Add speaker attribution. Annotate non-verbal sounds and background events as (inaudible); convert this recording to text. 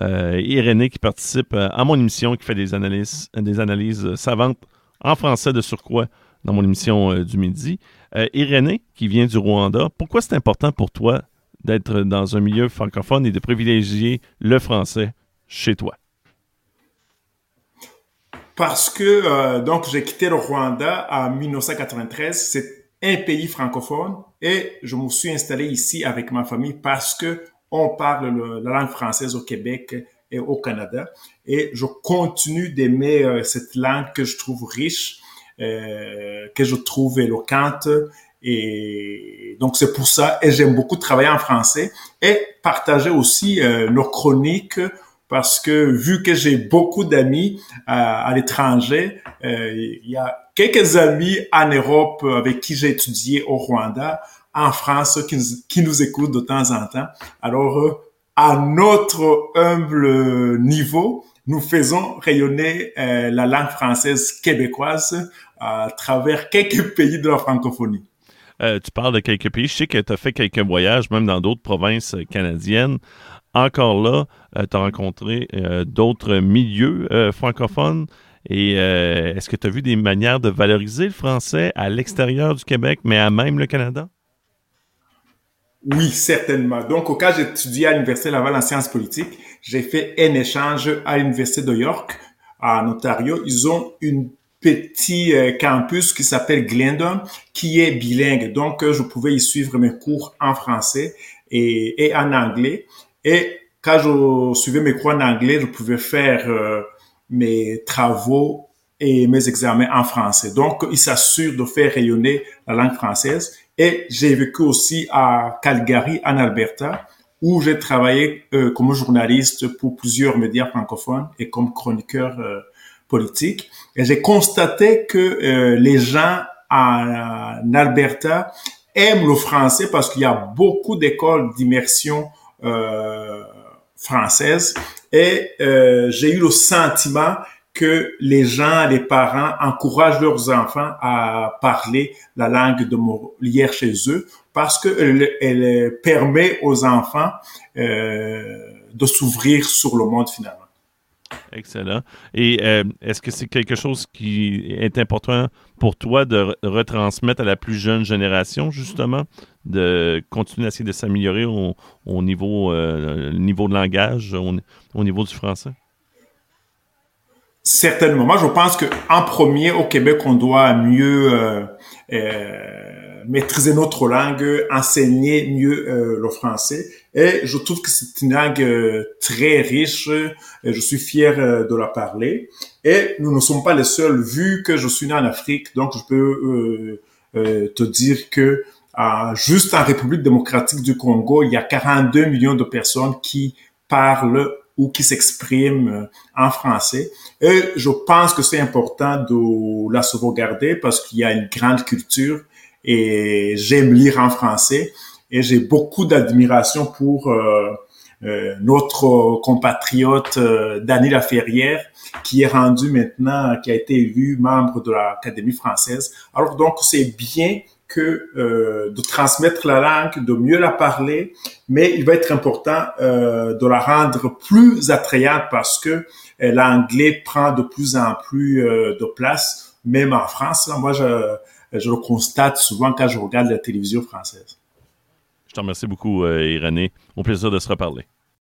Speaker 1: Euh, Irénée qui participe euh, à mon émission, qui fait des analyses, analyses savantes en français de surcroît dans mon émission euh, du midi. Euh, Irénée, qui vient du Rwanda, pourquoi c'est important pour toi d'être dans un milieu francophone et de privilégier le français chez toi?
Speaker 2: Parce que euh, donc j'ai quitté le Rwanda en 1993, c'est un pays francophone et je me suis installé ici avec ma famille parce que on parle le, la langue française au Québec et au Canada. Et je continue d'aimer euh, cette langue que je trouve riche, euh, que je trouve éloquente. Et donc c'est pour ça et j'aime beaucoup travailler en français et partager aussi euh, nos chroniques parce que vu que j'ai beaucoup d'amis à, à l'étranger, euh, il y a quelques amis en Europe avec qui j'ai étudié au Rwanda, en France, qui nous, qui nous écoutent de temps en temps. Alors, euh, à notre humble niveau, nous faisons rayonner euh, la langue française québécoise à travers quelques (laughs) pays de la francophonie.
Speaker 1: Euh, tu parles de quelques pays. Je sais que tu as fait quelques voyages, même dans d'autres provinces canadiennes. Encore là, euh, tu as rencontré euh, d'autres milieux euh, francophones. Et euh, est-ce que tu as vu des manières de valoriser le français à l'extérieur du Québec, mais à même le Canada?
Speaker 2: Oui, certainement. Donc, au cas j'étudiais à l'Université Laval en sciences politiques, j'ai fait un échange à l'Université de York, en Ontario. Ils ont une petit euh, campus qui s'appelle Glendon, qui est bilingue. Donc, euh, je pouvais y suivre mes cours en français et, en anglais. Et quand je suivais mes cours en anglais, je pouvais faire euh, mes travaux et mes examens en français. Donc, il s'assure de faire rayonner la langue française. Et j'ai vécu aussi à Calgary, en Alberta, où j'ai travaillé euh, comme journaliste pour plusieurs médias francophones et comme chroniqueur euh, politique. Et j'ai constaté que euh, les gens en, Alberta aiment le français parce qu'il y a beaucoup d'écoles d'immersion française. Et j'ai eu le sentiment que les gens, les parents encouragent leurs enfants à parler la langue de Molière chez eux parce qu'elle elle permet aux enfants euh, de s'ouvrir sur le monde finalement.
Speaker 1: Excellent. Et euh, est-ce que c'est quelque chose qui est important pour toi de retransmettre à la plus jeune génération, justement, de continuer à essayer de s'améliorer au, euh, niveau de langage, au niveau du français?
Speaker 2: Certainement. Moi, je pense que en premier, au Québec, on doit mieux euh, euh, maîtriser notre langue, enseigner mieux euh, le français. Et je trouve que c'est une langue euh, très riche. Et je suis fier euh, de la parler. Et nous ne sommes pas les seuls, vu que je suis né en Afrique. Donc, je peux euh, te dire que juste en République démocratique du Congo, il y a 42 millions de personnes qui parlent qui s'expriment en français. Et je pense que c'est important de la sauvegarder parce qu'il y a une grande culture et j'aime lire en français et j'ai beaucoup d'admiration pour euh, euh, notre compatriote euh, Laferrière qui est rendu maintenant, qui a été élu membre de l'Académie française. Alors donc c'est bien euh, de transmettre la langue, de mieux la parler, mais il va être important euh, de la rendre plus attrayante parce que euh, l'anglais prend de plus en plus de place, même en France. Moi, je, je le constate souvent quand je regarde la télévision française.
Speaker 1: Je te remercie beaucoup, Irénée. Au plaisir de se reparler.